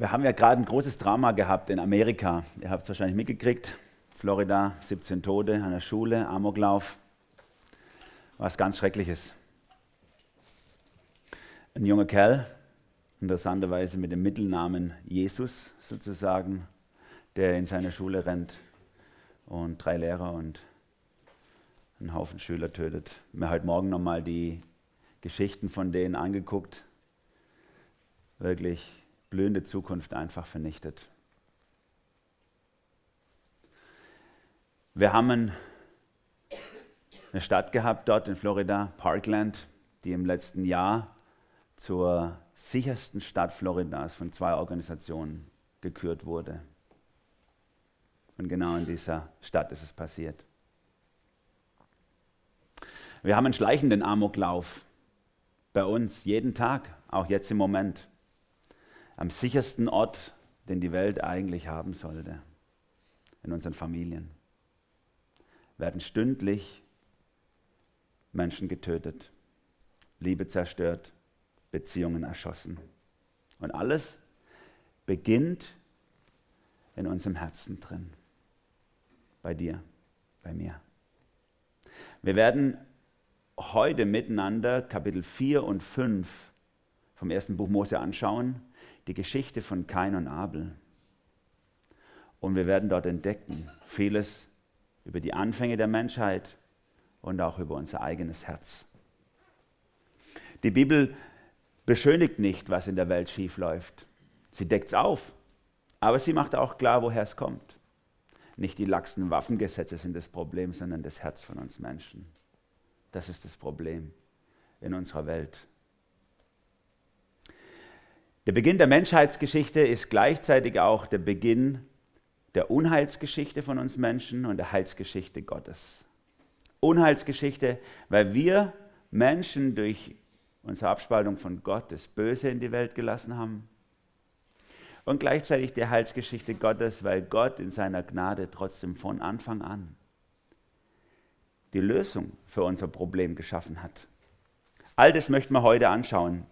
Wir haben ja gerade ein großes Drama gehabt in Amerika. Ihr habt es wahrscheinlich mitgekriegt. Florida, 17 Tote an der Schule, Amoklauf. Was ganz Schreckliches. Ein junger Kerl, interessanterweise mit dem Mittelnamen Jesus sozusagen, der in seine Schule rennt und drei Lehrer und einen Haufen Schüler tötet. Mir heute Morgen nochmal die Geschichten von denen angeguckt. Wirklich blühende Zukunft einfach vernichtet. Wir haben eine Stadt gehabt dort in Florida, Parkland, die im letzten Jahr zur sichersten Stadt Floridas von zwei Organisationen gekürt wurde. Und genau in dieser Stadt ist es passiert. Wir haben einen schleichenden Amoklauf bei uns jeden Tag, auch jetzt im Moment am sichersten Ort, den die Welt eigentlich haben sollte, in unseren Familien, werden stündlich Menschen getötet, Liebe zerstört, Beziehungen erschossen. Und alles beginnt in unserem Herzen drin, bei dir, bei mir. Wir werden heute miteinander Kapitel 4 und 5 vom ersten Buch Mose anschauen die Geschichte von Kain und Abel. Und wir werden dort entdecken vieles über die Anfänge der Menschheit und auch über unser eigenes Herz. Die Bibel beschönigt nicht, was in der Welt schief läuft. Sie deckt es auf, aber sie macht auch klar, woher es kommt. Nicht die laxen Waffengesetze sind das Problem, sondern das Herz von uns Menschen. Das ist das Problem in unserer Welt. Der Beginn der Menschheitsgeschichte ist gleichzeitig auch der Beginn der Unheilsgeschichte von uns Menschen und der Heilsgeschichte Gottes. Unheilsgeschichte, weil wir Menschen durch unsere Abspaltung von Gott das Böse in die Welt gelassen haben. Und gleichzeitig die Heilsgeschichte Gottes, weil Gott in seiner Gnade trotzdem von Anfang an die Lösung für unser Problem geschaffen hat. All das möchten wir heute anschauen.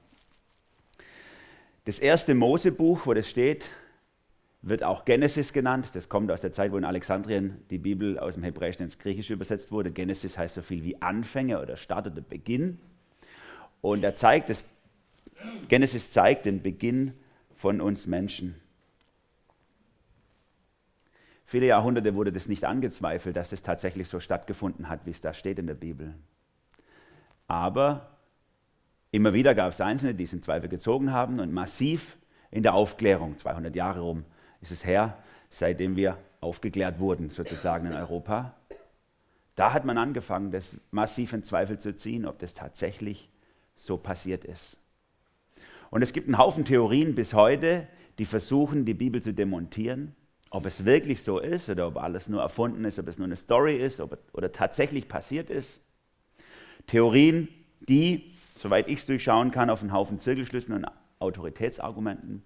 Das erste Mosebuch, wo das steht, wird auch Genesis genannt. Das kommt aus der Zeit, wo in Alexandrien die Bibel aus dem Hebräischen ins Griechische übersetzt wurde. Genesis heißt so viel wie Anfänge oder Start oder Beginn. Und er zeigt, das, Genesis zeigt den Beginn von uns Menschen. Viele Jahrhunderte wurde das nicht angezweifelt, dass das tatsächlich so stattgefunden hat, wie es da steht in der Bibel. Aber Immer wieder gab es Einzelne, die es in Zweifel gezogen haben und massiv in der Aufklärung, 200 Jahre rum ist es her, seitdem wir aufgeklärt wurden, sozusagen in Europa. Da hat man angefangen, das massiv in Zweifel zu ziehen, ob das tatsächlich so passiert ist. Und es gibt einen Haufen Theorien bis heute, die versuchen, die Bibel zu demontieren, ob es wirklich so ist oder ob alles nur erfunden ist, ob es nur eine Story ist ob, oder tatsächlich passiert ist. Theorien, die soweit ich es durchschauen kann, auf einen Haufen Zirkelschlüssen und Autoritätsargumenten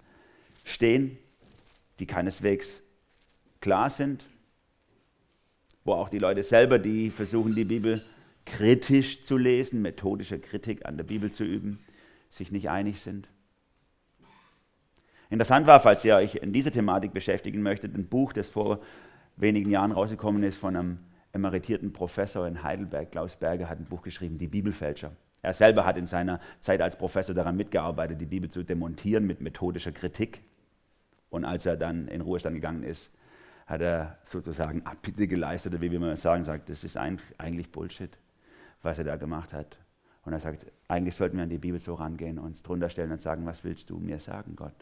stehen, die keineswegs klar sind, wo auch die Leute selber, die versuchen, die Bibel kritisch zu lesen, methodische Kritik an der Bibel zu üben, sich nicht einig sind. Interessant war, falls ihr euch in dieser Thematik beschäftigen möchtet, ein Buch, das vor wenigen Jahren rausgekommen ist von einem emeritierten Professor in Heidelberg, Klaus Berger, hat ein Buch geschrieben, Die Bibelfälscher. Er selber hat in seiner Zeit als Professor daran mitgearbeitet, die Bibel zu demontieren mit methodischer Kritik. Und als er dann in Ruhestand gegangen ist, hat er sozusagen Abbitte geleistet, oder wie wir mal sagen, sagt, das ist eigentlich Bullshit, was er da gemacht hat. Und er sagt, eigentlich sollten wir an die Bibel so rangehen, uns drunter stellen und sagen, was willst du mir sagen, Gott?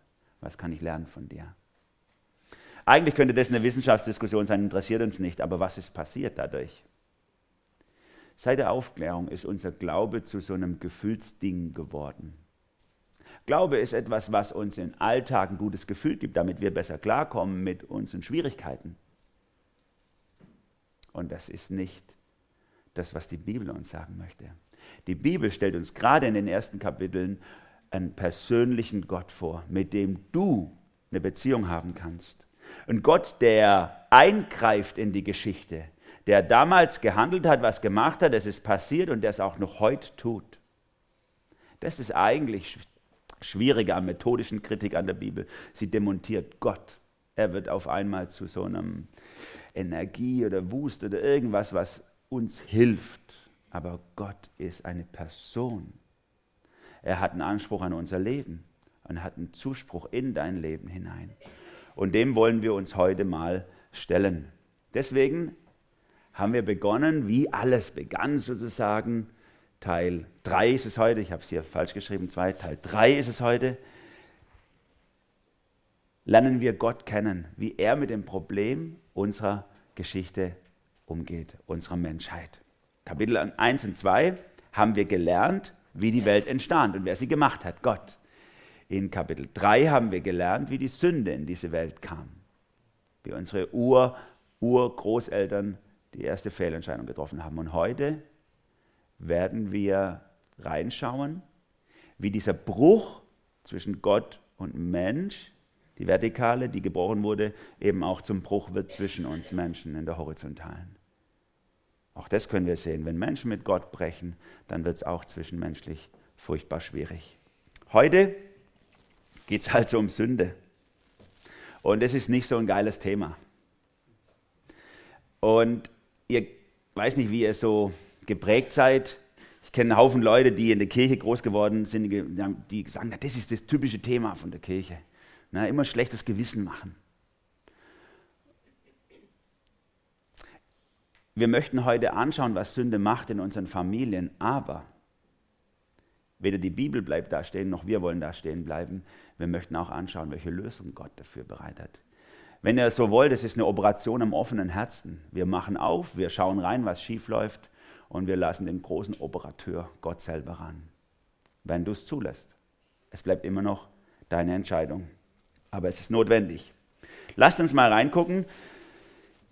Was kann ich lernen von dir? Eigentlich könnte das eine Wissenschaftsdiskussion sein, interessiert uns nicht, aber was ist passiert dadurch? Seit der Aufklärung ist unser Glaube zu so einem Gefühlsding geworden. Glaube ist etwas, was uns im Alltag ein gutes Gefühl gibt, damit wir besser klarkommen mit unseren Schwierigkeiten. Und das ist nicht das, was die Bibel uns sagen möchte. Die Bibel stellt uns gerade in den ersten Kapiteln einen persönlichen Gott vor, mit dem du eine Beziehung haben kannst. Ein Gott, der eingreift in die Geschichte, der damals gehandelt hat, was gemacht hat, es ist passiert und der es auch noch heute tut. Das ist eigentlich Schwierige an methodischen Kritik an der Bibel. Sie demontiert Gott. Er wird auf einmal zu so einem Energie oder Wust oder irgendwas, was uns hilft. Aber Gott ist eine Person. Er hat einen Anspruch an unser Leben und hat einen Zuspruch in dein Leben hinein. Und dem wollen wir uns heute mal stellen. Deswegen haben wir begonnen, wie alles begann sozusagen. Teil 3 ist es heute, ich habe es hier falsch geschrieben, 2, Teil 3 ist es heute. Lernen wir Gott kennen, wie er mit dem Problem unserer Geschichte umgeht, unserer Menschheit. Kapitel 1 und 2 haben wir gelernt, wie die Welt entstand und wer sie gemacht hat, Gott. In Kapitel 3 haben wir gelernt, wie die Sünde in diese Welt kam. Wie unsere Ur, Urgroßeltern die erste Fehlentscheidung getroffen haben. Und heute werden wir reinschauen, wie dieser Bruch zwischen Gott und Mensch, die Vertikale, die gebrochen wurde, eben auch zum Bruch wird zwischen uns Menschen in der Horizontalen. Auch das können wir sehen. Wenn Menschen mit Gott brechen, dann wird es auch zwischenmenschlich furchtbar schwierig. Heute geht es also um Sünde. Und es ist nicht so ein geiles Thema. Und ihr weiß nicht, wie ihr so geprägt seid. Ich kenne einen Haufen Leute, die in der Kirche groß geworden sind, die sagen, das ist das typische Thema von der Kirche. Na, immer schlechtes Gewissen machen. Wir möchten heute anschauen, was Sünde macht in unseren Familien, aber weder die Bibel bleibt da stehen, noch wir wollen da stehen bleiben. Wir möchten auch anschauen, welche Lösung Gott dafür bereit hat. Wenn ihr so wollt, es ist eine Operation am offenen Herzen. Wir machen auf, wir schauen rein, was schief läuft und wir lassen den großen Operateur Gott selber ran. Wenn du es zulässt. Es bleibt immer noch deine Entscheidung. Aber es ist notwendig. Lasst uns mal reingucken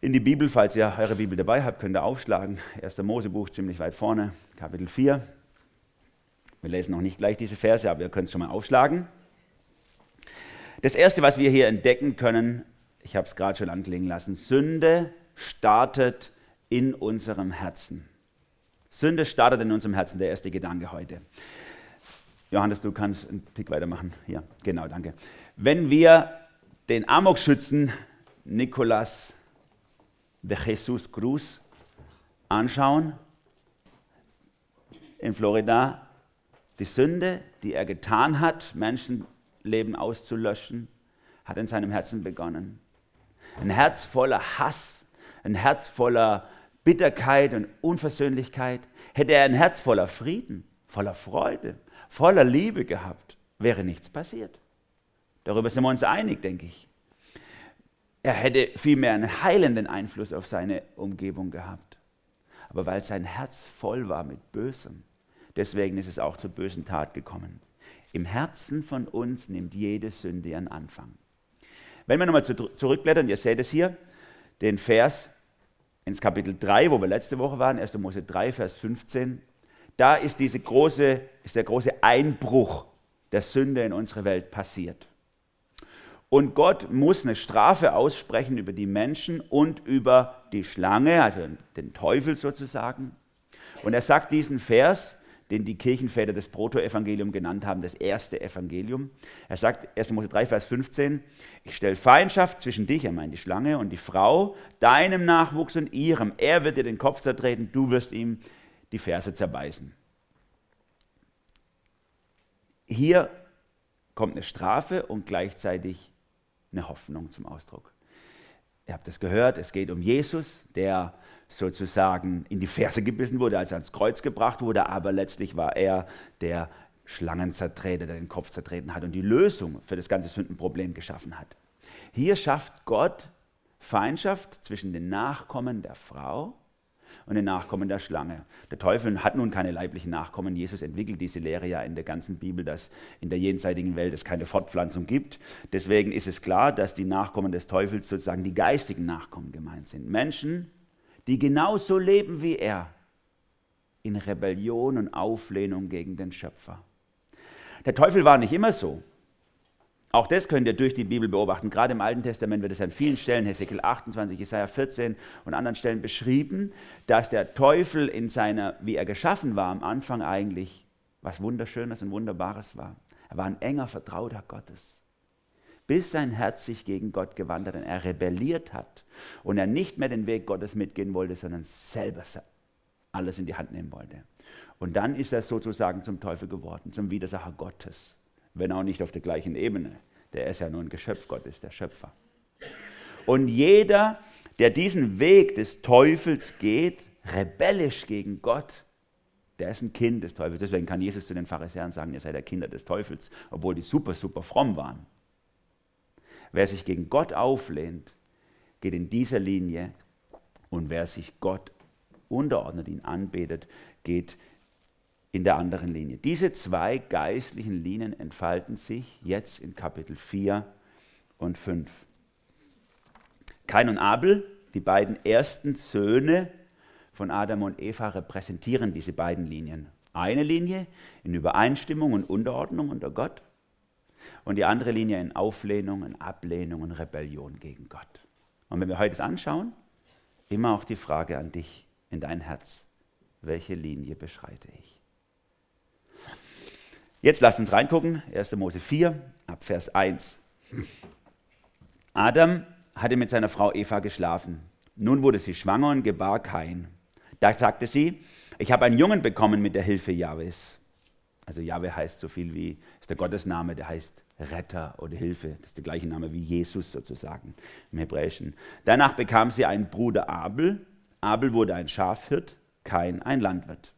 in die Bibel. Falls ihr eure Bibel dabei habt, könnt ihr aufschlagen. 1. Mosebuch ziemlich weit vorne, Kapitel 4. Wir lesen noch nicht gleich diese Verse, aber ihr könnt es schon mal aufschlagen. Das Erste, was wir hier entdecken können, ich habe es gerade schon anklingen lassen, Sünde startet in unserem Herzen. Sünde startet in unserem Herzen, der erste Gedanke heute. Johannes, du kannst einen Tick weitermachen. Ja, genau, danke. Wenn wir den Amokschützen Nicolas de Jesus Cruz anschauen, in Florida, die Sünde, die er getan hat, Menschenleben auszulöschen, hat in seinem Herzen begonnen ein Herz voller Hass, ein Herz voller Bitterkeit und Unversöhnlichkeit, hätte er ein Herz voller Frieden, voller Freude, voller Liebe gehabt, wäre nichts passiert. Darüber sind wir uns einig, denke ich. Er hätte vielmehr einen heilenden Einfluss auf seine Umgebung gehabt. Aber weil sein Herz voll war mit Bösem, deswegen ist es auch zur bösen Tat gekommen. Im Herzen von uns nimmt jede Sünde ihren Anfang. Wenn wir nochmal zurückblättern, ihr seht es hier, den Vers ins Kapitel 3, wo wir letzte Woche waren, 1. Mose 3, Vers 15, da ist, diese große, ist der große Einbruch der Sünde in unsere Welt passiert. Und Gott muss eine Strafe aussprechen über die Menschen und über die Schlange, also den Teufel sozusagen. Und er sagt diesen Vers, den die Kirchenväter das Protoevangelium genannt haben, das erste Evangelium. Er sagt, 1. Mose 3, Vers 15, ich stelle Feindschaft zwischen dich, er meint die Schlange, und die Frau, deinem Nachwuchs und ihrem. Er wird dir den Kopf zertreten, du wirst ihm die Ferse zerbeißen. Hier kommt eine Strafe und gleichzeitig eine Hoffnung zum Ausdruck. Ihr habt es gehört, es geht um Jesus, der sozusagen in die Ferse gebissen wurde, als er ans Kreuz gebracht wurde, aber letztlich war er der Schlangenzertreter, der den Kopf zertreten hat und die Lösung für das ganze Sündenproblem geschaffen hat. Hier schafft Gott Feindschaft zwischen den Nachkommen der Frau und den Nachkommen der Schlange. Der Teufel hat nun keine leiblichen Nachkommen. Jesus entwickelt diese Lehre ja in der ganzen Bibel, dass in der jenseitigen Welt es keine Fortpflanzung gibt. Deswegen ist es klar, dass die Nachkommen des Teufels sozusagen die geistigen Nachkommen gemeint sind. Menschen, die genauso leben wie er, in Rebellion und Auflehnung gegen den Schöpfer. Der Teufel war nicht immer so. Auch das könnt ihr durch die Bibel beobachten. Gerade im Alten Testament wird es an vielen Stellen, Hesekiel 28, Jesaja 14 und anderen Stellen beschrieben, dass der Teufel in seiner, wie er geschaffen war, am Anfang eigentlich was Wunderschönes und Wunderbares war. Er war ein enger Vertrauter Gottes. Bis sein Herz sich gegen Gott gewandt hat und er rebelliert hat und er nicht mehr den Weg Gottes mitgehen wollte, sondern selber alles in die Hand nehmen wollte. Und dann ist er sozusagen zum Teufel geworden, zum Widersacher Gottes. Wenn auch nicht auf der gleichen Ebene. Der ist ja nur ein Geschöpf Gottes, der Schöpfer. Und jeder, der diesen Weg des Teufels geht, rebellisch gegen Gott, der ist ein Kind des Teufels. Deswegen kann Jesus zu den Pharisäern sagen, ihr seid der Kinder des Teufels, obwohl die super, super fromm waren. Wer sich gegen Gott auflehnt, geht in dieser Linie und wer sich Gott unterordnet, ihn anbetet, geht in der anderen Linie. Diese zwei geistlichen Linien entfalten sich jetzt in Kapitel 4 und 5. Kain und Abel, die beiden ersten Söhne von Adam und Eva, repräsentieren diese beiden Linien. Eine Linie in Übereinstimmung und Unterordnung unter Gott und die andere Linie in Auflehnung, in Ablehnung und Rebellion gegen Gott. Und wenn wir heute das anschauen, immer auch die Frage an dich in dein Herz, welche Linie beschreite ich? Jetzt lasst uns reingucken, 1. Mose 4, ab Vers 1. Adam hatte mit seiner Frau Eva geschlafen. Nun wurde sie schwanger und gebar Kain. Da sagte sie, ich habe einen Jungen bekommen mit der Hilfe Jahwes. Also Jahwe heißt so viel wie, ist der Gottesname, der heißt Retter oder Hilfe. Das ist der gleiche Name wie Jesus sozusagen im Hebräischen. Danach bekam sie einen Bruder Abel. Abel wurde ein Schafhirt, Kain ein Landwirt.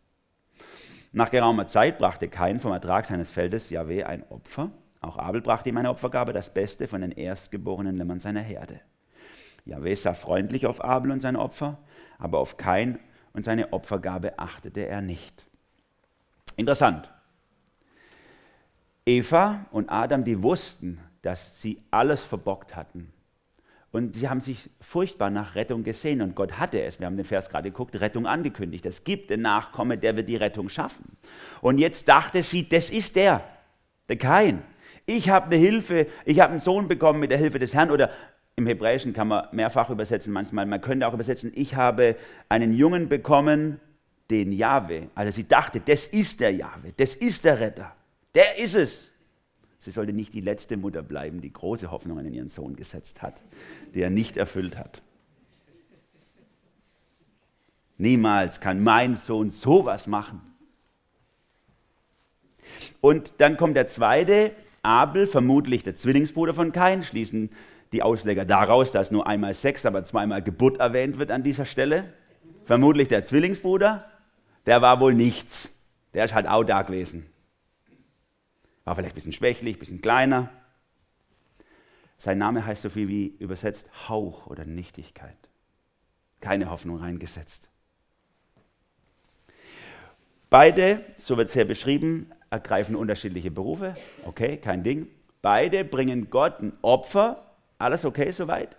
Nach geraumer Zeit brachte Kain vom Ertrag seines Feldes Jahwe ein Opfer. Auch Abel brachte ihm eine Opfergabe, das Beste von den erstgeborenen Lämmern seiner Herde. Jahwe sah freundlich auf Abel und sein Opfer, aber auf Kain und seine Opfergabe achtete er nicht. Interessant. Eva und Adam, die wussten, dass sie alles verbockt hatten. Und sie haben sich furchtbar nach Rettung gesehen und Gott hatte es, wir haben den Vers gerade geguckt, Rettung angekündigt. Es gibt einen Nachkomme, der wird die Rettung schaffen. Und jetzt dachte sie, das ist der, der Kain. Ich habe eine Hilfe, ich habe einen Sohn bekommen mit der Hilfe des Herrn oder im Hebräischen kann man mehrfach übersetzen manchmal. Man könnte auch übersetzen, ich habe einen Jungen bekommen, den Jahwe. Also sie dachte, das ist der Jahwe, das ist der Retter. Der ist es. Sie sollte nicht die letzte Mutter bleiben, die große Hoffnungen in ihren Sohn gesetzt hat, die er nicht erfüllt hat. Niemals kann mein Sohn sowas machen. Und dann kommt der zweite, Abel, vermutlich der Zwillingsbruder von Kain, schließen die Ausleger daraus, dass nur einmal Sex, aber zweimal Geburt erwähnt wird an dieser Stelle. Vermutlich der Zwillingsbruder, der war wohl nichts. Der ist halt auch da gewesen. War vielleicht ein bisschen schwächlich, ein bisschen kleiner. Sein Name heißt so viel wie übersetzt Hauch oder Nichtigkeit. Keine Hoffnung reingesetzt. Beide, so wird es hier beschrieben, ergreifen unterschiedliche Berufe. Okay, kein Ding. Beide bringen Gott ein Opfer. Alles okay soweit?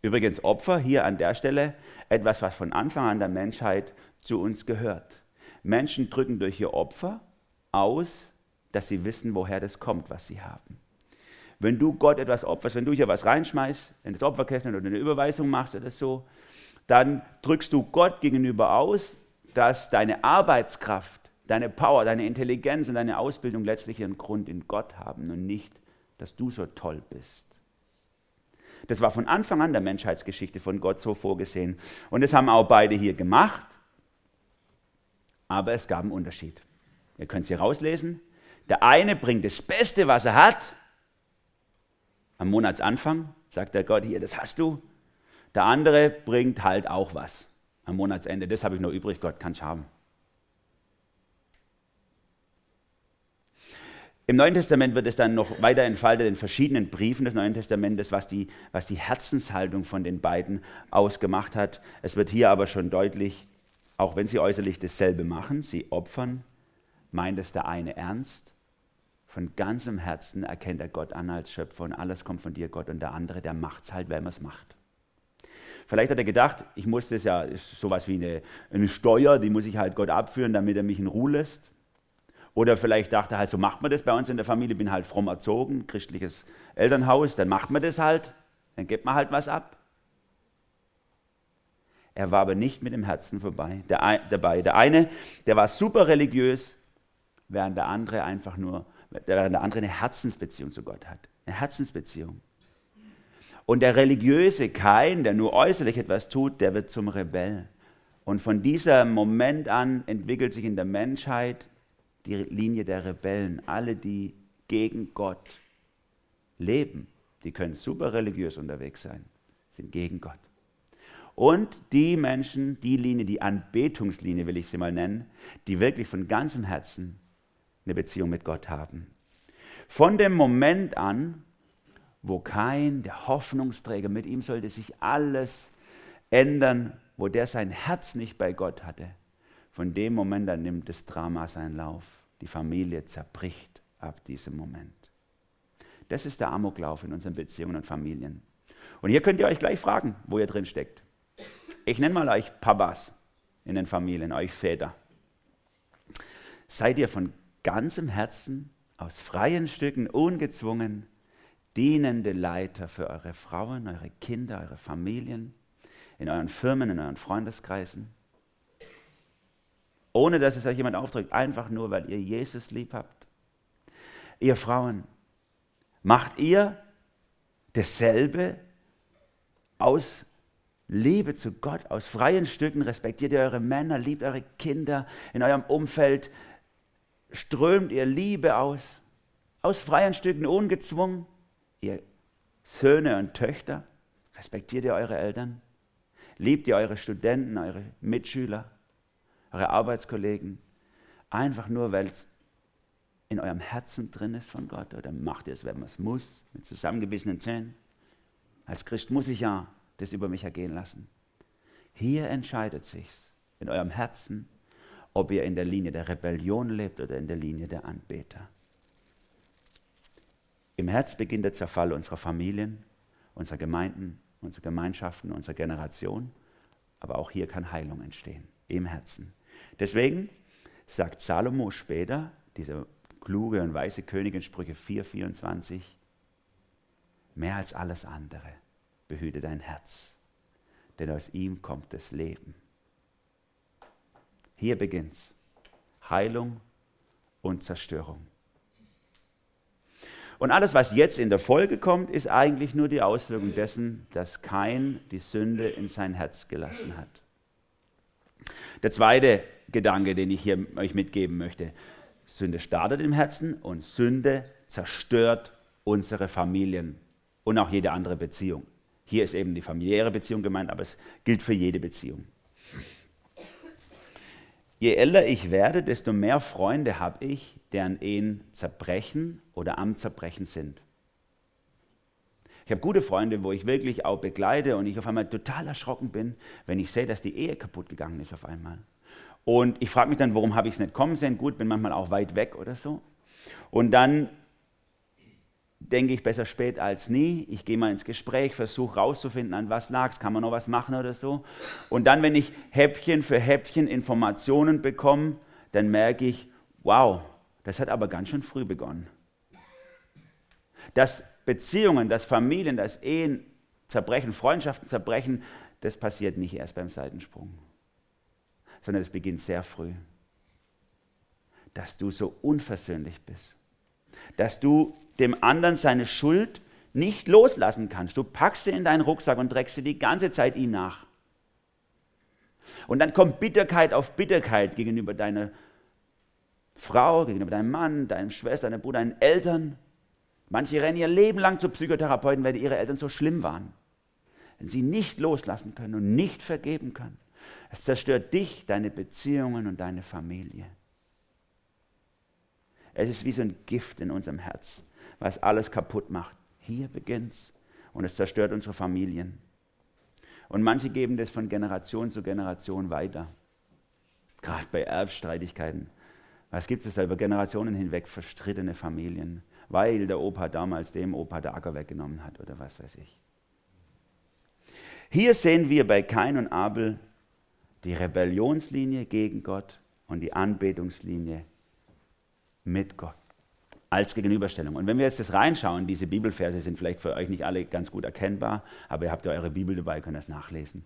Übrigens Opfer hier an der Stelle etwas, was von Anfang an der Menschheit zu uns gehört. Menschen drücken durch ihr Opfer aus, dass sie wissen, woher das kommt, was sie haben. Wenn du Gott etwas opferst, wenn du hier was reinschmeißt, in das Opferkästchen oder eine Überweisung machst oder so, dann drückst du Gott gegenüber aus, dass deine Arbeitskraft, deine Power, deine Intelligenz und deine Ausbildung letztlich ihren Grund in Gott haben und nicht, dass du so toll bist. Das war von Anfang an der Menschheitsgeschichte von Gott so vorgesehen. Und das haben auch beide hier gemacht. Aber es gab einen Unterschied. Ihr könnt es hier rauslesen. Der eine bringt das Beste, was er hat. Am Monatsanfang sagt der Gott, hier, das hast du. Der andere bringt halt auch was am Monatsende. Das habe ich noch übrig, Gott kann ich haben. Im Neuen Testament wird es dann noch weiter entfaltet in verschiedenen Briefen des Neuen Testamentes, was die, was die Herzenshaltung von den beiden ausgemacht hat. Es wird hier aber schon deutlich, auch wenn sie äußerlich dasselbe machen, sie opfern, meint es der eine ernst von ganzem Herzen erkennt er Gott an als Schöpfer und alles kommt von dir, Gott. Und der andere, der macht es halt, weil man es macht. Vielleicht hat er gedacht, ich muss das ja, ist sowas wie eine, eine Steuer, die muss ich halt Gott abführen, damit er mich in Ruhe lässt. Oder vielleicht dachte er halt, so macht man das bei uns in der Familie, bin halt fromm erzogen, christliches Elternhaus, dann macht man das halt, dann gibt man halt was ab. Er war aber nicht mit dem Herzen vorbei, der, dabei. Der eine, der war super religiös, während der andere einfach nur während der andere eine Herzensbeziehung zu Gott hat. Eine Herzensbeziehung. Und der religiöse Kain, der nur äußerlich etwas tut, der wird zum Rebell. Und von diesem Moment an entwickelt sich in der Menschheit die Linie der Rebellen. Alle, die gegen Gott leben, die können super religiös unterwegs sein, sind gegen Gott. Und die Menschen, die Linie, die Anbetungslinie will ich sie mal nennen, die wirklich von ganzem Herzen eine Beziehung mit Gott haben. Von dem Moment an, wo kein, der Hoffnungsträger, mit ihm sollte sich alles ändern, wo der sein Herz nicht bei Gott hatte, von dem Moment an nimmt das Drama seinen Lauf. Die Familie zerbricht ab diesem Moment. Das ist der Amoklauf in unseren Beziehungen und Familien. Und hier könnt ihr euch gleich fragen, wo ihr drin steckt. Ich nenne mal euch Papas in den Familien, euch Väter. Seid ihr von ganzem Herzen, aus freien Stücken, ungezwungen, dienende Leiter für eure Frauen, eure Kinder, eure Familien, in euren Firmen, in euren Freundeskreisen? Ohne dass es euch jemand aufdrückt, einfach nur, weil ihr Jesus lieb habt. Ihr Frauen, macht ihr dasselbe aus Liebe zu Gott, aus freien Stücken, respektiert ihr eure Männer, liebt eure Kinder, in eurem Umfeld strömt ihr Liebe aus, aus freien Stücken, ungezwungen. Ihr Söhne und Töchter, respektiert ihr eure Eltern, liebt ihr eure Studenten, eure Mitschüler, eure Arbeitskollegen, einfach nur, weil es in eurem Herzen drin ist von Gott, oder macht ihr es, wenn man es muss, mit zusammengebissenen Zähnen. Als Christ muss ich ja das über mich ergehen lassen. Hier entscheidet sich's in eurem Herzen, ob ihr in der Linie der Rebellion lebt oder in der Linie der Anbeter. Im Herz beginnt der Zerfall unserer Familien, unserer Gemeinden, unserer Gemeinschaften, unserer Generation. Aber auch hier kann Heilung entstehen, im Herzen. Deswegen sagt Salomo später, dieser kluge und weise König in Sprüche 4, 24, mehr als alles andere behüte dein Herz, denn aus ihm kommt das Leben. Hier beginnt's. Heilung und Zerstörung. Und alles, was jetzt in der Folge kommt, ist eigentlich nur die Auswirkung dessen, dass kein die Sünde in sein Herz gelassen hat. Der zweite Gedanke, den ich hier euch mitgeben möchte. Sünde startet im Herzen und Sünde zerstört unsere Familien und auch jede andere Beziehung. Hier ist eben die familiäre Beziehung gemeint, aber es gilt für jede Beziehung. Je älter ich werde, desto mehr Freunde habe ich, deren Ehen zerbrechen oder am Zerbrechen sind. Ich habe gute Freunde, wo ich wirklich auch begleite und ich auf einmal total erschrocken bin, wenn ich sehe, dass die Ehe kaputt gegangen ist auf einmal. Und ich frage mich dann, warum habe ich es nicht kommen sehen? Gut, bin manchmal auch weit weg oder so. Und dann denke ich besser spät als nie. Ich gehe mal ins Gespräch, versuche rauszufinden, an was lag es, kann man noch was machen oder so. Und dann, wenn ich Häppchen für Häppchen Informationen bekomme, dann merke ich, wow, das hat aber ganz schön früh begonnen. Dass Beziehungen, dass Familien, dass Ehen zerbrechen, Freundschaften zerbrechen, das passiert nicht erst beim Seitensprung, sondern es beginnt sehr früh. Dass du so unversöhnlich bist dass du dem anderen seine Schuld nicht loslassen kannst. Du packst sie in deinen Rucksack und trägst sie die ganze Zeit ihm nach. Und dann kommt Bitterkeit auf Bitterkeit gegenüber deiner Frau, gegenüber deinem Mann, deinem Schwester, deinem Bruder, deinen Eltern. Manche rennen ihr Leben lang zu Psychotherapeuten, weil ihre Eltern so schlimm waren. Wenn sie nicht loslassen können und nicht vergeben können. Es zerstört dich, deine Beziehungen und deine Familie. Es ist wie so ein Gift in unserem Herz, was alles kaputt macht. Hier beginnt's und es zerstört unsere Familien. Und manche geben das von Generation zu Generation weiter. Gerade bei Erbstreitigkeiten. Was gibt es da über Generationen hinweg verstrittene Familien, weil der Opa damals dem Opa der Acker weggenommen hat oder was weiß ich. Hier sehen wir bei Kain und Abel die Rebellionslinie gegen Gott und die Anbetungslinie mit Gott als Gegenüberstellung. Und wenn wir jetzt das reinschauen, diese Bibelverse sind vielleicht für euch nicht alle ganz gut erkennbar, aber ihr habt ja eure Bibel dabei, könnt das nachlesen.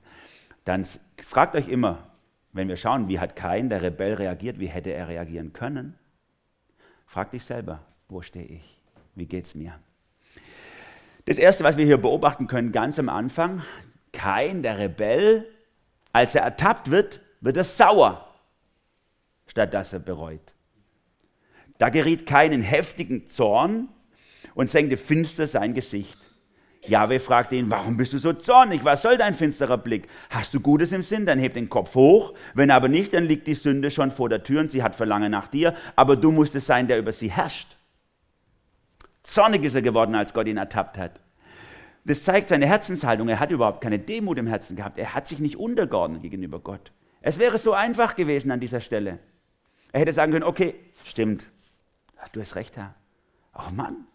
Dann fragt euch immer, wenn wir schauen, wie hat Kain, der Rebell, reagiert, wie hätte er reagieren können, fragt dich selber, Wo stehe ich? Wie geht es mir? Das Erste, was wir hier beobachten können, ganz am Anfang, kein der Rebell, als er ertappt wird, wird er sauer, statt dass er bereut. Da geriet Kain in heftigen Zorn und senkte finster sein Gesicht. Jahwe fragte ihn, warum bist du so zornig? Was soll dein finsterer Blick? Hast du Gutes im Sinn? Dann heb den Kopf hoch. Wenn aber nicht, dann liegt die Sünde schon vor der Tür und sie hat Verlangen nach dir. Aber du musst es sein, der über sie herrscht. Zornig ist er geworden, als Gott ihn ertappt hat. Das zeigt seine Herzenshaltung. Er hat überhaupt keine Demut im Herzen gehabt. Er hat sich nicht untergeordnet gegenüber Gott. Es wäre so einfach gewesen an dieser Stelle. Er hätte sagen können, okay, stimmt. Du hast recht, Herr. Oh Mann,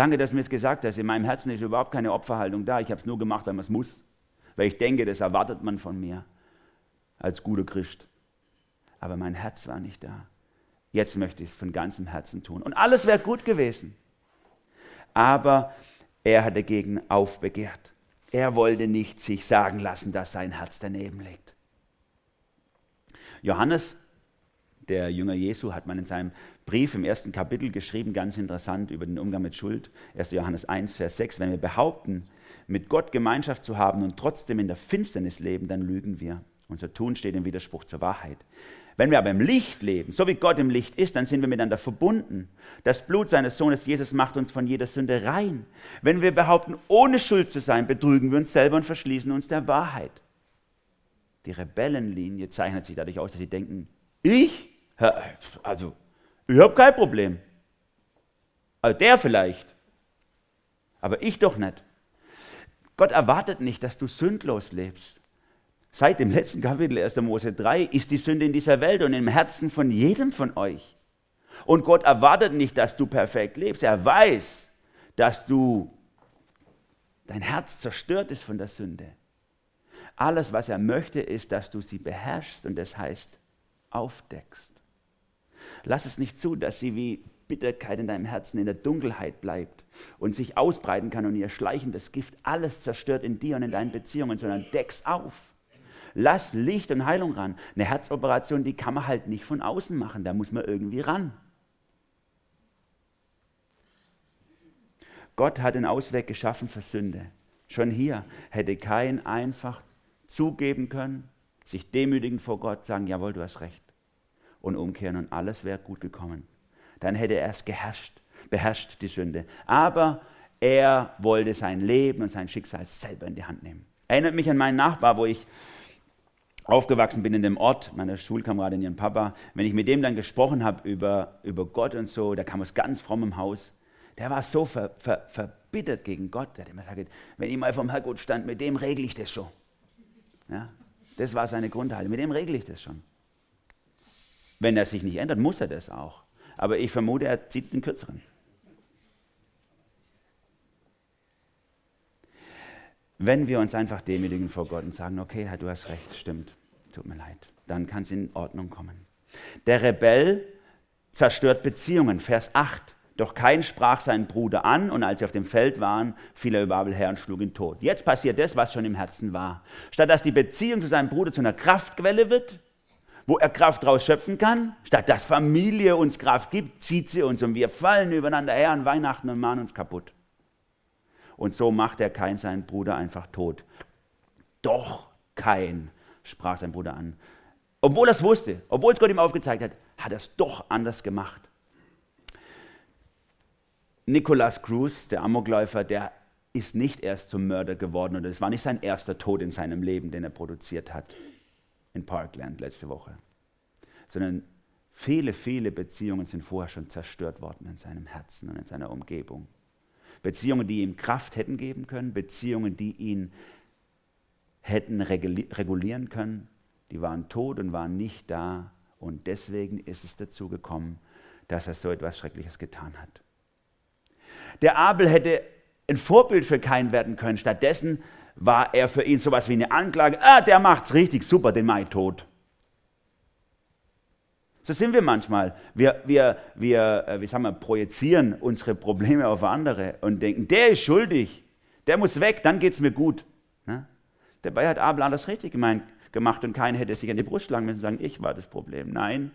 Danke, dass du mir es gesagt hast. In meinem Herzen ist überhaupt keine Opferhaltung da. Ich habe es nur gemacht, weil man es muss. Weil ich denke, das erwartet man von mir als guter Christ. Aber mein Herz war nicht da. Jetzt möchte ich es von ganzem Herzen tun. Und alles wäre gut gewesen. Aber er hat dagegen aufbegehrt. Er wollte nicht sich sagen lassen, dass sein Herz daneben liegt. Johannes, der Jünger Jesu, hat man in seinem Brief im ersten Kapitel geschrieben, ganz interessant über den Umgang mit Schuld. 1. Johannes 1, Vers 6. Wenn wir behaupten, mit Gott Gemeinschaft zu haben und trotzdem in der Finsternis leben, dann lügen wir. Unser Tun steht im Widerspruch zur Wahrheit. Wenn wir aber im Licht leben, so wie Gott im Licht ist, dann sind wir miteinander verbunden. Das Blut seines Sohnes Jesus macht uns von jeder Sünde rein. Wenn wir behaupten, ohne Schuld zu sein, betrügen wir uns selber und verschließen uns der Wahrheit. Die Rebellenlinie zeichnet sich dadurch aus, dass sie denken, ich? Also ich habe kein Problem. Also der vielleicht. Aber ich doch nicht. Gott erwartet nicht, dass du sündlos lebst. Seit dem letzten Kapitel 1. Mose 3 ist die Sünde in dieser Welt und im Herzen von jedem von euch. Und Gott erwartet nicht, dass du perfekt lebst. Er weiß, dass du dein Herz zerstört ist von der Sünde. Alles, was er möchte, ist, dass du sie beherrschst und das heißt aufdeckst. Lass es nicht zu, dass sie wie Bitterkeit in deinem Herzen in der Dunkelheit bleibt und sich ausbreiten kann und ihr schleichendes Gift alles zerstört in dir und in deinen Beziehungen, sondern deck's auf. Lass Licht und Heilung ran. Eine Herzoperation, die kann man halt nicht von außen machen, da muss man irgendwie ran. Gott hat den Ausweg geschaffen für Sünde. Schon hier hätte kein einfach zugeben können, sich demütigen vor Gott, sagen, jawohl, du hast recht und umkehren und alles wäre gut gekommen. Dann hätte er es geherrscht, beherrscht die Sünde. Aber er wollte sein Leben und sein Schicksal selber in die Hand nehmen. Erinnert mich an meinen Nachbar, wo ich aufgewachsen bin in dem Ort, meine Schulkameradin, ihren Papa. Wenn ich mit dem dann gesprochen habe über, über Gott und so, der kam aus ganz frommem Haus. Der war so ver, ver, verbittert gegen Gott. Der hat immer gesagt, wenn ich mal vom Herrgott stand, mit dem regle ich das schon. Ja, das war seine Grundhaltung. Mit dem regle ich das schon. Wenn er sich nicht ändert, muss er das auch. Aber ich vermute, er zieht den kürzeren. Wenn wir uns einfach demütigen vor Gott und sagen, okay, Herr, du hast recht, stimmt, tut mir leid, dann kann es in Ordnung kommen. Der Rebell zerstört Beziehungen, Vers 8. Doch kein sprach seinen Bruder an und als sie auf dem Feld waren, fiel er über Abel her und schlug ihn tot. Jetzt passiert das, was schon im Herzen war. Statt dass die Beziehung zu seinem Bruder zu einer Kraftquelle wird, wo er Kraft daraus schöpfen kann. Statt dass Familie uns Kraft gibt, zieht sie uns und wir fallen übereinander her an Weihnachten und machen uns kaputt. Und so macht er Kain seinen Bruder einfach tot. Doch Kain, sprach sein Bruder an. Obwohl er es wusste, obwohl es Gott ihm aufgezeigt hat, hat er es doch anders gemacht. Nicholas Cruz, der Amokläufer, der ist nicht erst zum Mörder geworden und es war nicht sein erster Tod in seinem Leben, den er produziert hat in Parkland letzte Woche, sondern viele, viele Beziehungen sind vorher schon zerstört worden in seinem Herzen und in seiner Umgebung. Beziehungen, die ihm Kraft hätten geben können, Beziehungen, die ihn hätten regulieren können, die waren tot und waren nicht da. Und deswegen ist es dazu gekommen, dass er so etwas Schreckliches getan hat. Der Abel hätte ein Vorbild für keinen werden können. Stattdessen war er für ihn sowas wie eine Anklage. Ah, der macht's richtig, super, den mache ich tot. So sind wir manchmal. Wir, wir, wir, äh, wie sagen wir, projizieren unsere Probleme auf andere und denken, der ist schuldig, der muss weg, dann geht es mir gut. Ne? Dabei hat Abel alles richtig gemeint, gemacht und keiner hätte sich an die Brust schlagen müssen und sagen, ich war das Problem. Nein,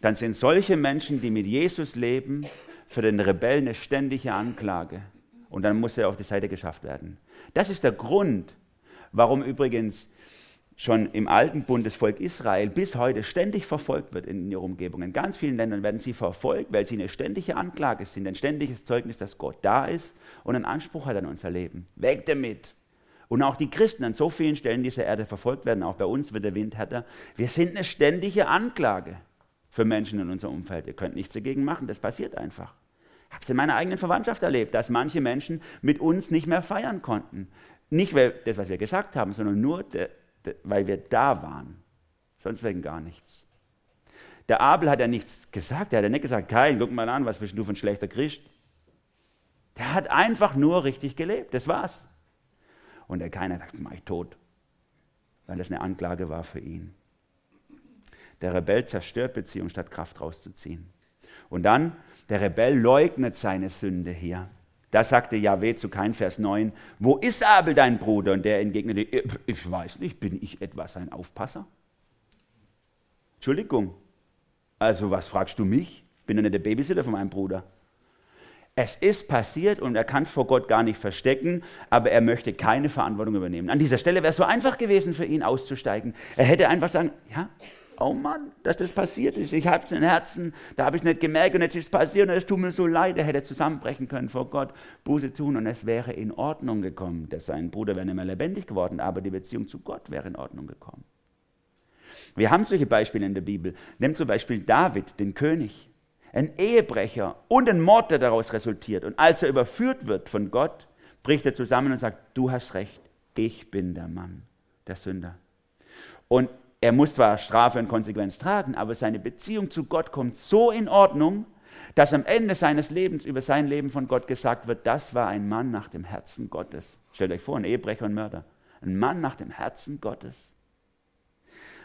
dann sind solche Menschen, die mit Jesus leben, für den Rebellen eine ständige Anklage. Und dann muss er auf die Seite geschafft werden. Das ist der Grund, warum übrigens schon im alten Bund das Volk Israel bis heute ständig verfolgt wird in ihrer Umgebung. In ganz vielen Ländern werden sie verfolgt, weil sie eine ständige Anklage sind, ein ständiges Zeugnis, dass Gott da ist und einen Anspruch hat an unser Leben. Weg damit! Und auch die Christen an so vielen Stellen dieser Erde verfolgt werden, auch bei uns wird der Wind härter. Wir sind eine ständige Anklage für Menschen in unserem Umfeld. Ihr könnt nichts dagegen machen, das passiert einfach. Habe es in meiner eigenen Verwandtschaft erlebt, dass manche Menschen mit uns nicht mehr feiern konnten. Nicht weil das, was wir gesagt haben, sondern nur weil wir da waren. Sonst wegen gar nichts. Der Abel hat ja nichts gesagt. Er hat ja nicht gesagt, Kain, guck mal an, was bist du für ein schlechter Christ. Der hat einfach nur richtig gelebt. Das war's. Und der Kain hat gesagt, mach ich tot. Weil das eine Anklage war für ihn. Der Rebell zerstört Beziehung, statt Kraft rauszuziehen. Und dann, der Rebell leugnet seine Sünde hier. Da sagte Yahweh zu Kain, Vers 9, wo ist Abel dein Bruder? Und der entgegnete, ich weiß nicht, bin ich etwa sein Aufpasser? Entschuldigung, also was fragst du mich? Bin doch nicht der Babysitter von meinem Bruder. Es ist passiert und er kann vor Gott gar nicht verstecken, aber er möchte keine Verantwortung übernehmen. An dieser Stelle wäre es so einfach gewesen für ihn auszusteigen. Er hätte einfach sagen, ja, oh Mann, dass das passiert ist. Ich habe es im Herzen, da habe ich es nicht gemerkt und jetzt ist es passiert und es tut mir so leid. Er hätte zusammenbrechen können vor Gott, Buße tun und es wäre in Ordnung gekommen. Dass sein Bruder wäre nicht mehr lebendig geworden, aber die Beziehung zu Gott wäre in Ordnung gekommen. Wir haben solche Beispiele in der Bibel. Nimm zum Beispiel David, den König, ein Ehebrecher und ein Mord, der daraus resultiert. Und als er überführt wird von Gott, bricht er zusammen und sagt, du hast recht, ich bin der Mann, der Sünder. Und er muss zwar Strafe und Konsequenz tragen, aber seine Beziehung zu Gott kommt so in Ordnung, dass am Ende seines Lebens über sein Leben von Gott gesagt wird, das war ein Mann nach dem Herzen Gottes. Stellt euch vor, ein Ehebrecher und Mörder. Ein Mann nach dem Herzen Gottes.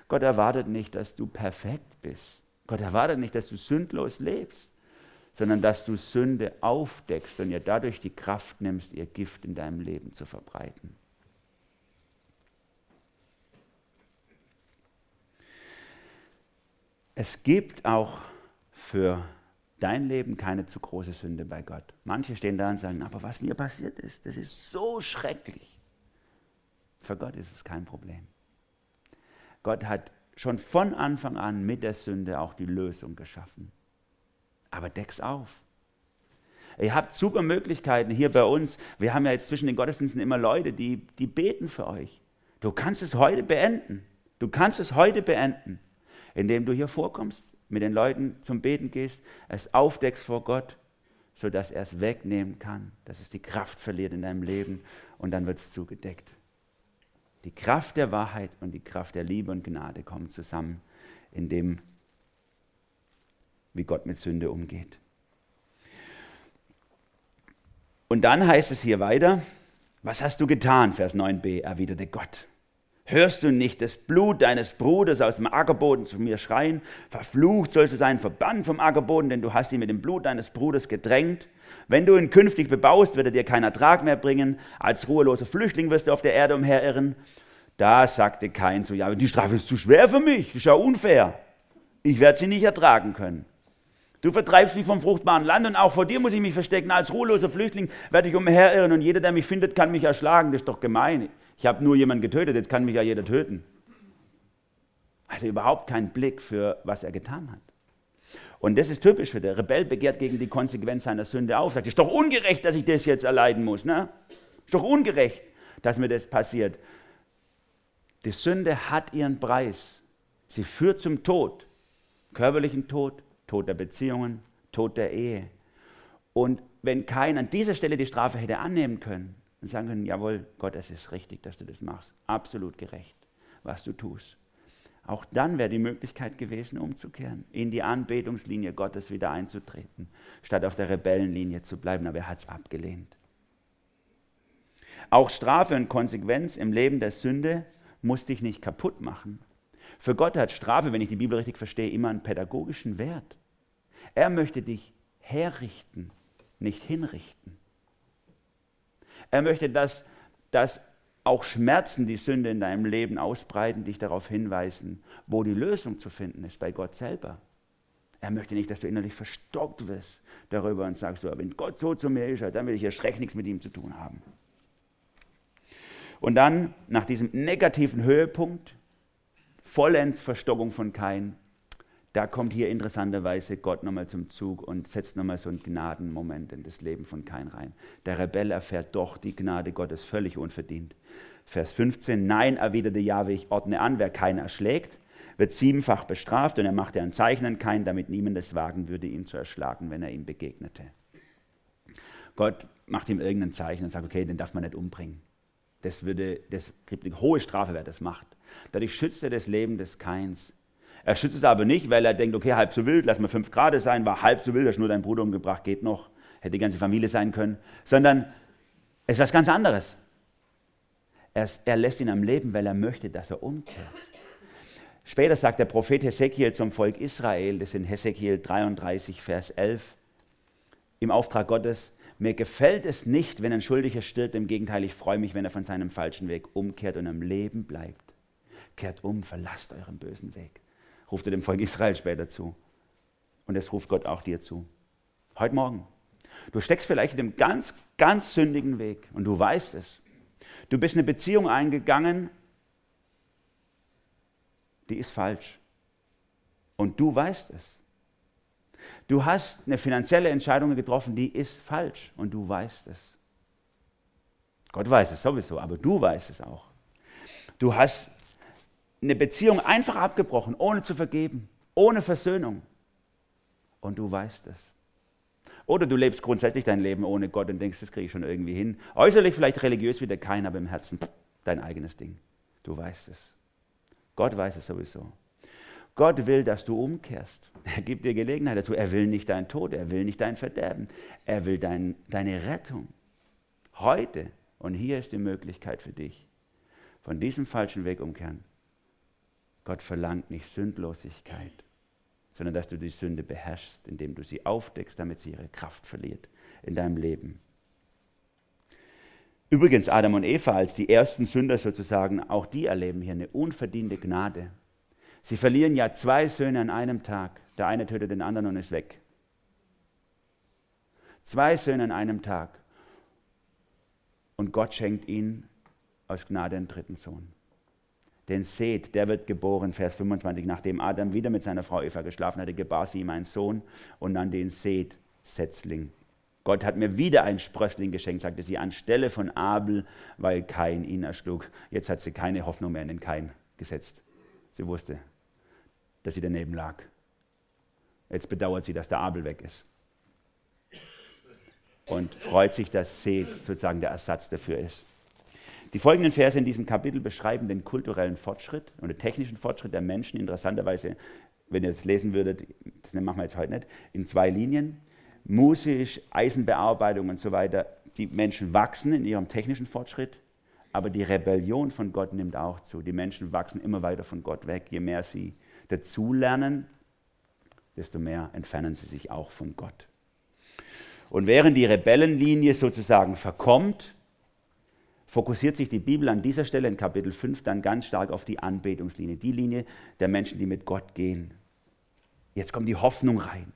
Gott erwartet nicht, dass du perfekt bist. Gott erwartet nicht, dass du sündlos lebst, sondern dass du Sünde aufdeckst und ihr dadurch die Kraft nimmst, ihr Gift in deinem Leben zu verbreiten. Es gibt auch für dein Leben keine zu große Sünde bei Gott. Manche stehen da und sagen, aber was mir passiert ist, das ist so schrecklich. Für Gott ist es kein Problem. Gott hat schon von Anfang an mit der Sünde auch die Lösung geschaffen. Aber deck's auf. Ihr habt super Möglichkeiten hier bei uns. Wir haben ja jetzt zwischen den Gottesdiensten immer Leute, die, die beten für euch. Du kannst es heute beenden. Du kannst es heute beenden indem du hier vorkommst, mit den Leuten zum Beten gehst, es aufdeckst vor Gott, sodass er es wegnehmen kann, dass es die Kraft verliert in deinem Leben und dann wird es zugedeckt. Die Kraft der Wahrheit und die Kraft der Liebe und Gnade kommen zusammen in dem, wie Gott mit Sünde umgeht. Und dann heißt es hier weiter, was hast du getan? Vers 9b erwiderte Gott. Hörst du nicht das Blut deines Bruders aus dem Ackerboden zu mir schreien? Verflucht sollst du sein, verbannt vom Ackerboden, denn du hast ihn mit dem Blut deines Bruders gedrängt. Wenn du ihn künftig bebaust, wird er dir keinen Ertrag mehr bringen. Als ruheloser Flüchtling wirst du auf der Erde umherirren. Da sagte Kain zu ja, die Strafe ist zu schwer für mich, ist ja unfair. Ich werde sie nicht ertragen können. Du vertreibst mich vom fruchtbaren Land und auch vor dir muss ich mich verstecken. Als ruheloser Flüchtling werde ich umherirren und jeder, der mich findet, kann mich erschlagen. Das ist doch gemein. Ich habe nur jemanden getötet, jetzt kann mich ja jeder töten. Also überhaupt kein Blick für, was er getan hat. Und das ist typisch für der Rebell begehrt gegen die Konsequenz seiner Sünde auf. Sagt, ist doch ungerecht, dass ich das jetzt erleiden muss. Ne? Ist doch ungerecht, dass mir das passiert. Die Sünde hat ihren Preis. Sie führt zum Tod. Körperlichen Tod, Tod der Beziehungen, Tod der Ehe. Und wenn kein an dieser Stelle die Strafe hätte annehmen können, und sagen können, jawohl, Gott, es ist richtig, dass du das machst. Absolut gerecht, was du tust. Auch dann wäre die Möglichkeit gewesen, umzukehren, in die Anbetungslinie Gottes wieder einzutreten, statt auf der Rebellenlinie zu bleiben, aber er hat es abgelehnt. Auch Strafe und Konsequenz im Leben der Sünde muss dich nicht kaputt machen. Für Gott hat Strafe, wenn ich die Bibel richtig verstehe, immer einen pädagogischen Wert. Er möchte dich herrichten, nicht hinrichten. Er möchte, dass, dass auch Schmerzen, die Sünde in deinem Leben ausbreiten, dich darauf hinweisen, wo die Lösung zu finden ist, bei Gott selber. Er möchte nicht, dass du innerlich verstockt wirst darüber und sagst, wenn Gott so zu mir ist, dann will ich erst recht nichts mit ihm zu tun haben. Und dann, nach diesem negativen Höhepunkt, vollends Verstockung von Kain, da kommt hier interessanterweise Gott nochmal zum Zug und setzt nochmal so einen Gnadenmoment in das Leben von Kain rein. Der Rebell erfährt doch die Gnade Gottes völlig unverdient. Vers 15, nein, erwiderte Jahwe, ich ordne an, wer Kain erschlägt, wird siebenfach bestraft und er machte ein Zeichen an Kain, damit niemand es wagen würde, ihn zu erschlagen, wenn er ihm begegnete. Gott macht ihm irgendein Zeichen und sagt, okay, den darf man nicht umbringen. Das, würde, das gibt eine hohe Strafe, wer das macht. Dadurch schützt er das Leben des Kains. Er schützt es aber nicht, weil er denkt, okay, halb so wild, lass mal fünf Grad sein, war halb so wild, hast nur deinen Bruder umgebracht, geht noch, hätte die ganze Familie sein können, sondern es ist was ganz anderes. Er, er lässt ihn am Leben, weil er möchte, dass er umkehrt. Später sagt der Prophet Hesekiel zum Volk Israel, das ist in Hesekiel 33, Vers 11, im Auftrag Gottes, mir gefällt es nicht, wenn ein Schuldiger stirbt, im Gegenteil, ich freue mich, wenn er von seinem falschen Weg umkehrt und am Leben bleibt. Kehrt um, verlasst euren bösen Weg. Ruft er dem Volk Israel später zu. Und das ruft Gott auch dir zu. Heute Morgen. Du steckst vielleicht in einem ganz, ganz sündigen Weg und du weißt es. Du bist eine Beziehung eingegangen, die ist falsch. Und du weißt es. Du hast eine finanzielle Entscheidung getroffen, die ist falsch und du weißt es. Gott weiß es sowieso, aber du weißt es auch. Du hast eine Beziehung einfach abgebrochen, ohne zu vergeben, ohne Versöhnung. Und du weißt es. Oder du lebst grundsätzlich dein Leben ohne Gott und denkst, das kriege ich schon irgendwie hin. Äußerlich vielleicht religiös wie der Kein, aber im Herzen dein eigenes Ding. Du weißt es. Gott weiß es sowieso. Gott will, dass du umkehrst. Er gibt dir Gelegenheit dazu. Er will nicht dein Tod, er will nicht dein Verderben. Er will dein, deine Rettung. Heute und hier ist die Möglichkeit für dich. Von diesem falschen Weg umkehren. Gott verlangt nicht Sündlosigkeit, sondern dass du die Sünde beherrschst, indem du sie aufdeckst, damit sie ihre Kraft verliert in deinem Leben. Übrigens, Adam und Eva als die ersten Sünder sozusagen, auch die erleben hier eine unverdiente Gnade. Sie verlieren ja zwei Söhne an einem Tag. Der eine tötet den anderen und ist weg. Zwei Söhne an einem Tag. Und Gott schenkt ihnen aus Gnade einen dritten Sohn. Den Seth, der wird geboren, Vers 25, nachdem Adam wieder mit seiner Frau Eva geschlafen hatte, gebar sie ihm einen Sohn und nannte ihn Seth, Setzling. Gott hat mir wieder einen Sprössling geschenkt, sagte sie, anstelle von Abel, weil Kain ihn erschlug. Jetzt hat sie keine Hoffnung mehr in den Kain gesetzt. Sie wusste, dass sie daneben lag. Jetzt bedauert sie, dass der Abel weg ist. Und freut sich, dass Seth sozusagen der Ersatz dafür ist. Die folgenden Verse in diesem Kapitel beschreiben den kulturellen Fortschritt und den technischen Fortschritt der Menschen. Interessanterweise, wenn ihr es lesen würdet, das machen wir jetzt heute nicht, in zwei Linien. Musisch, Eisenbearbeitung und so weiter. Die Menschen wachsen in ihrem technischen Fortschritt, aber die Rebellion von Gott nimmt auch zu. Die Menschen wachsen immer weiter von Gott weg, je mehr sie dazulernen, desto mehr entfernen sie sich auch von Gott. Und während die Rebellenlinie sozusagen verkommt, fokussiert sich die Bibel an dieser Stelle in Kapitel 5 dann ganz stark auf die Anbetungslinie, die Linie der Menschen, die mit Gott gehen. Jetzt kommt die Hoffnung rein.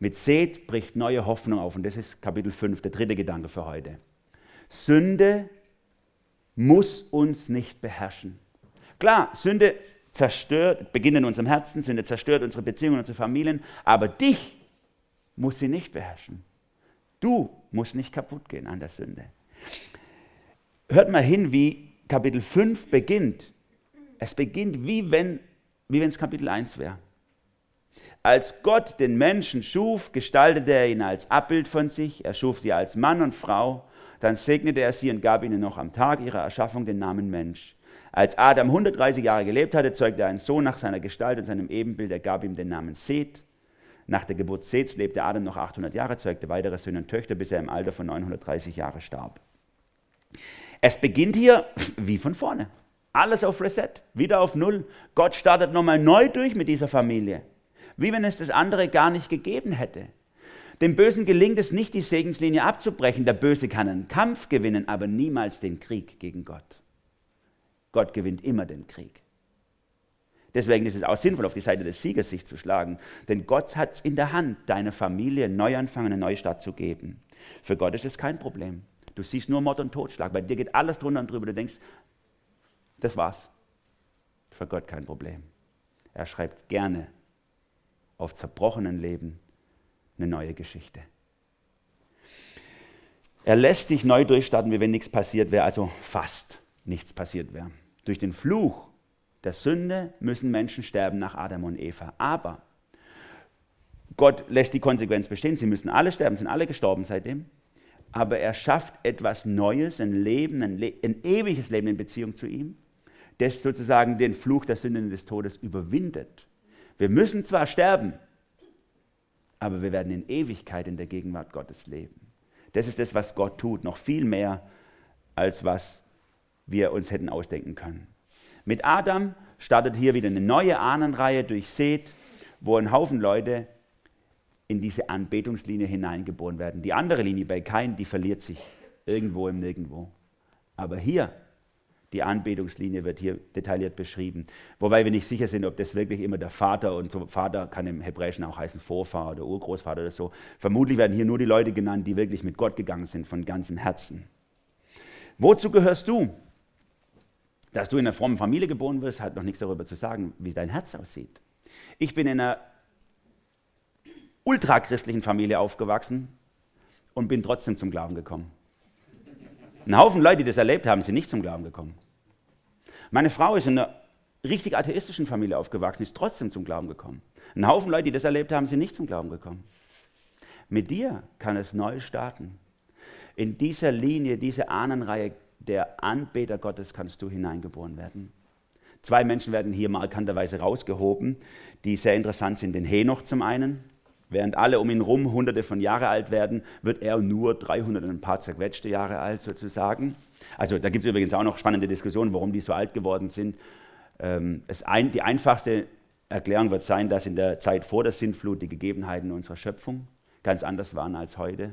Mit Seth bricht neue Hoffnung auf und das ist Kapitel 5, der dritte Gedanke für heute. Sünde muss uns nicht beherrschen. Klar, Sünde zerstört, beginnt in unserem Herzen, Sünde zerstört unsere Beziehungen, unsere Familien, aber dich muss sie nicht beherrschen. Du musst nicht kaputt gehen an der Sünde. Hört mal hin, wie Kapitel 5 beginnt. Es beginnt wie wenn wie es Kapitel 1 wäre. Als Gott den Menschen schuf, gestaltete er ihn als Abbild von sich, er schuf sie als Mann und Frau, dann segnete er sie und gab ihnen noch am Tag ihrer Erschaffung den Namen Mensch. Als Adam 130 Jahre gelebt hatte, zeugte er einen Sohn nach seiner Gestalt und seinem Ebenbild. Er gab ihm den Namen Seth. Nach der Geburt Seths lebte Adam noch 800 Jahre, zeugte weitere Söhne und Töchter, bis er im Alter von 930 Jahren starb. Es beginnt hier wie von vorne. Alles auf Reset, wieder auf Null. Gott startet nochmal neu durch mit dieser Familie. Wie wenn es das andere gar nicht gegeben hätte. Dem Bösen gelingt es nicht, die Segenslinie abzubrechen. Der Böse kann einen Kampf gewinnen, aber niemals den Krieg gegen Gott. Gott gewinnt immer den Krieg. Deswegen ist es auch sinnvoll, auf die Seite des Siegers sich zu schlagen. Denn Gott hat es in der Hand, deiner Familie einen Neuanfang, eine Neustart zu geben. Für Gott ist es kein Problem. Du siehst nur Mord und Totschlag. Bei dir geht alles drunter und drüber. Du denkst, das war's. Für Gott kein Problem. Er schreibt gerne auf zerbrochenen Leben eine neue Geschichte. Er lässt dich neu durchstarten, wie wenn nichts passiert wäre, also fast nichts passiert wäre. Durch den Fluch der Sünde müssen Menschen sterben nach Adam und Eva. Aber Gott lässt die Konsequenz bestehen. Sie müssen alle sterben, sind alle gestorben seitdem. Aber er schafft etwas Neues, ein Leben, ein, Le ein ewiges Leben in Beziehung zu ihm, das sozusagen den Fluch der Sünde und des Todes überwindet. Wir müssen zwar sterben, aber wir werden in Ewigkeit in der Gegenwart Gottes leben. Das ist das, was Gott tut, noch viel mehr, als was wir uns hätten ausdenken können. Mit Adam startet hier wieder eine neue Ahnenreihe durch Seth, wo ein Haufen Leute in diese Anbetungslinie hineingeboren werden. Die andere Linie bei Kain, die verliert sich irgendwo im Nirgendwo. Aber hier die Anbetungslinie wird hier detailliert beschrieben. Wobei wir nicht sicher sind, ob das wirklich immer der Vater und so. Vater kann im Hebräischen auch heißen Vorfahr oder Urgroßvater oder so. Vermutlich werden hier nur die Leute genannt, die wirklich mit Gott gegangen sind von ganzem Herzen. Wozu gehörst du? Dass du in einer frommen Familie geboren wirst, hat noch nichts darüber zu sagen, wie dein Herz aussieht. Ich bin in einer ultrachristlichen Familie aufgewachsen und bin trotzdem zum Glauben gekommen. Ein Haufen Leute, die das erlebt haben, sind nicht zum Glauben gekommen. Meine Frau ist in einer richtig atheistischen Familie aufgewachsen, ist trotzdem zum Glauben gekommen. Ein Haufen Leute, die das erlebt haben, sind nicht zum Glauben gekommen. Mit dir kann es neu starten. In dieser Linie, diese Ahnenreihe der Anbeter Gottes kannst du hineingeboren werden. Zwei Menschen werden hier markanterweise rausgehoben, die sehr interessant sind. Den Henoch zum einen. Während alle um ihn herum hunderte von Jahre alt werden, wird er nur 300 und ein paar zerquetschte Jahre alt sozusagen. Also da gibt es übrigens auch noch spannende Diskussionen, warum die so alt geworden sind. Ähm, ein, die einfachste Erklärung wird sein, dass in der Zeit vor der Sintflut die Gegebenheiten unserer Schöpfung ganz anders waren als heute,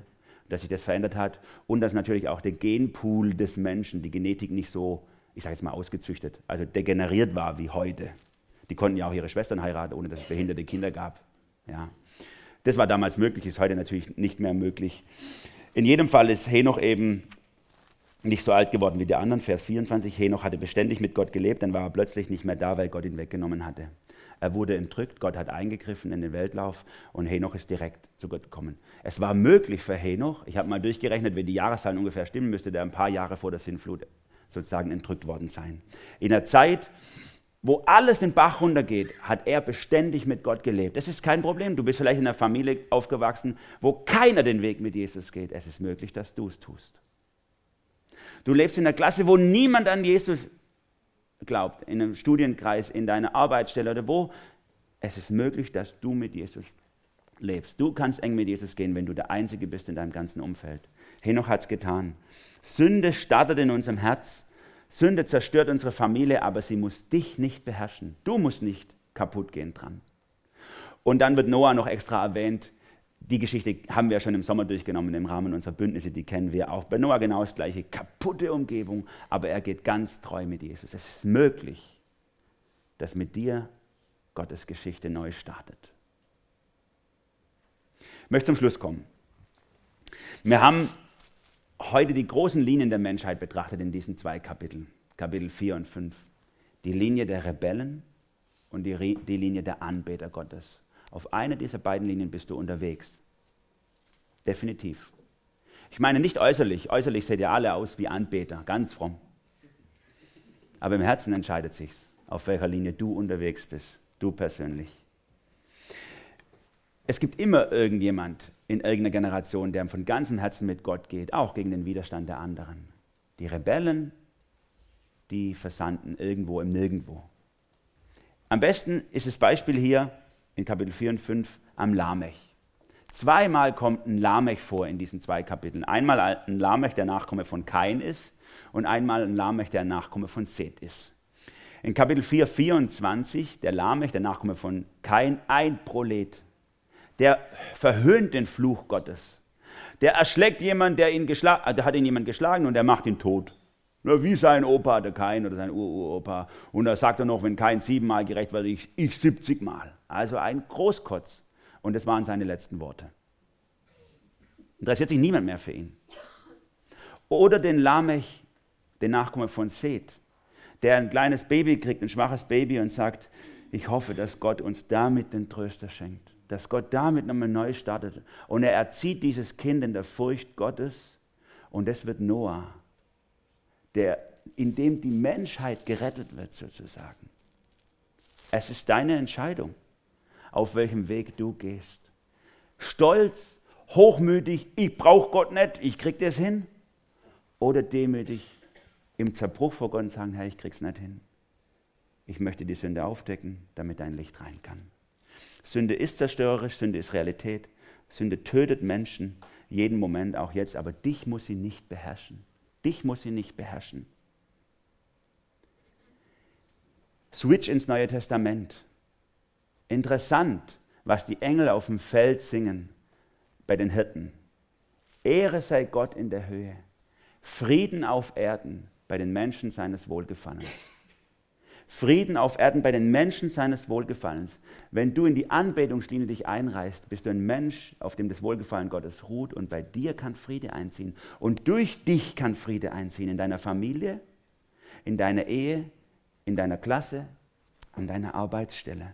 dass sich das verändert hat und dass natürlich auch der Genpool des Menschen, die Genetik nicht so, ich sage jetzt mal ausgezüchtet, also degeneriert war wie heute. Die konnten ja auch ihre Schwestern heiraten, ohne dass es behinderte Kinder gab. Ja. Das war damals möglich, ist heute natürlich nicht mehr möglich. In jedem Fall ist Henoch eben nicht so alt geworden wie die anderen. Vers 24, Henoch hatte beständig mit Gott gelebt, dann war er plötzlich nicht mehr da, weil Gott ihn weggenommen hatte. Er wurde entrückt, Gott hat eingegriffen in den Weltlauf und Henoch ist direkt zu Gott gekommen. Es war möglich für Henoch, ich habe mal durchgerechnet, wenn die Jahreszahlen ungefähr stimmen, müsste der ein paar Jahre vor der Sintflut sozusagen entrückt worden sein. In der Zeit, wo alles den Bach runtergeht, hat er beständig mit Gott gelebt. Das ist kein Problem. Du bist vielleicht in einer Familie aufgewachsen, wo keiner den Weg mit Jesus geht. Es ist möglich, dass du es tust. Du lebst in einer Klasse, wo niemand an Jesus glaubt, in einem Studienkreis, in deiner Arbeitsstelle oder wo. Es ist möglich, dass du mit Jesus lebst. Du kannst eng mit Jesus gehen, wenn du der Einzige bist in deinem ganzen Umfeld. Henoch hat es getan. Sünde startet in unserem Herz. Sünde zerstört unsere Familie, aber sie muss dich nicht beherrschen. Du musst nicht kaputt gehen dran. Und dann wird Noah noch extra erwähnt, die Geschichte haben wir schon im Sommer durchgenommen im Rahmen unserer Bündnisse, die kennen wir auch. Bei Noah genau das gleiche, kaputte Umgebung, aber er geht ganz treu mit Jesus. Es ist möglich, dass mit dir Gottes Geschichte neu startet. Ich möchte zum Schluss kommen. Wir haben heute die großen Linien der Menschheit betrachtet in diesen zwei Kapiteln, Kapitel 4 und 5. Die Linie der Rebellen und die, die Linie der Anbeter Gottes. Auf einer dieser beiden Linien bist du unterwegs. Definitiv. Ich meine nicht äußerlich. Äußerlich seht ihr alle aus wie Anbeter, ganz fromm. Aber im Herzen entscheidet sich's, auf welcher Linie du unterwegs bist, du persönlich. Es gibt immer irgendjemand in irgendeiner Generation, der von ganzem Herzen mit Gott geht, auch gegen den Widerstand der anderen. Die Rebellen, die versanden irgendwo im Nirgendwo. Am besten ist das Beispiel hier in Kapitel 4 und 5 am Lamech. Zweimal kommt ein Lamech vor in diesen zwei Kapiteln. Einmal ein Lamech, der Nachkomme von Kain ist, und einmal ein Lamech, der Nachkomme von Seth ist. In Kapitel 4, 24, der Lamech, der Nachkomme von Kain, ein Prolet. Der verhöhnt den Fluch Gottes. Der erschlägt jemanden, der ihn geschlagen, der hat ihn jemand geschlagen und der macht ihn tot. Wie sein Opa, der Kain oder sein Uropa. Und da sagt er noch, wenn Kain siebenmal gerecht wird, ich, ich 70 Mal. Also ein Großkotz. Und das waren seine letzten Worte. Interessiert sich niemand mehr für ihn. Oder den Lamech, den Nachkomme von Seth, der ein kleines Baby kriegt, ein schwaches Baby und sagt, ich hoffe, dass Gott uns damit den Tröster schenkt, dass Gott damit nochmal neu startet. Und er erzieht dieses Kind in der Furcht Gottes und das wird Noah, der, in dem die Menschheit gerettet wird sozusagen. Es ist deine Entscheidung, auf welchem Weg du gehst. Stolz, hochmütig, ich brauche Gott nicht, ich krieg das hin. Oder demütig, im Zerbruch vor Gott und sagen, Herr, ich krieg's nicht hin. Ich möchte die Sünde aufdecken, damit dein Licht rein kann. Sünde ist zerstörerisch, Sünde ist Realität. Sünde tötet Menschen jeden Moment, auch jetzt, aber dich muss sie nicht beherrschen. Dich muss sie nicht beherrschen. Switch ins Neue Testament. Interessant, was die Engel auf dem Feld singen bei den Hirten. Ehre sei Gott in der Höhe, Frieden auf Erden bei den Menschen seines Wohlgefallens. Frieden auf Erden bei den Menschen seines Wohlgefallens. Wenn du in die Anbetungslinie dich einreißt, bist du ein Mensch, auf dem das Wohlgefallen Gottes ruht und bei dir kann Friede einziehen. Und durch dich kann Friede einziehen in deiner Familie, in deiner Ehe, in deiner Klasse, an deiner Arbeitsstelle.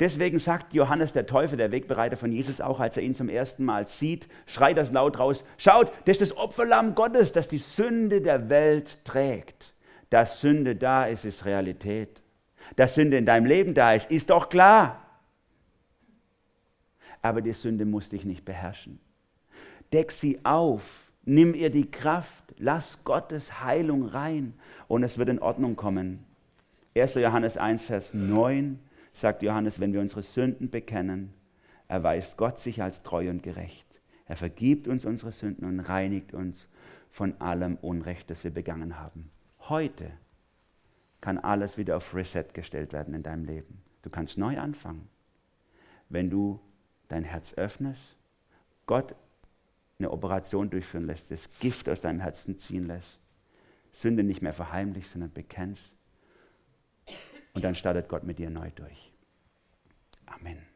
Deswegen sagt Johannes der Täufer, der Wegbereiter von Jesus, auch als er ihn zum ersten Mal sieht, schreit das laut raus, schaut, das ist das Opferlamm Gottes, das die Sünde der Welt trägt. Dass Sünde da ist, ist Realität. Dass Sünde in deinem Leben da ist, ist doch klar. Aber die Sünde muss dich nicht beherrschen. Deck sie auf, nimm ihr die Kraft, lass Gottes Heilung rein und es wird in Ordnung kommen. 1. Johannes 1, Vers 9 sagt Johannes, wenn wir unsere Sünden bekennen, erweist Gott sich als treu und gerecht. Er vergibt uns unsere Sünden und reinigt uns von allem Unrecht, das wir begangen haben. Heute kann alles wieder auf Reset gestellt werden in deinem Leben. Du kannst neu anfangen. Wenn du dein Herz öffnest, Gott eine Operation durchführen lässt, das Gift aus deinem Herzen ziehen lässt, Sünde nicht mehr verheimlicht, sondern bekennst und dann startet Gott mit dir neu durch. Amen.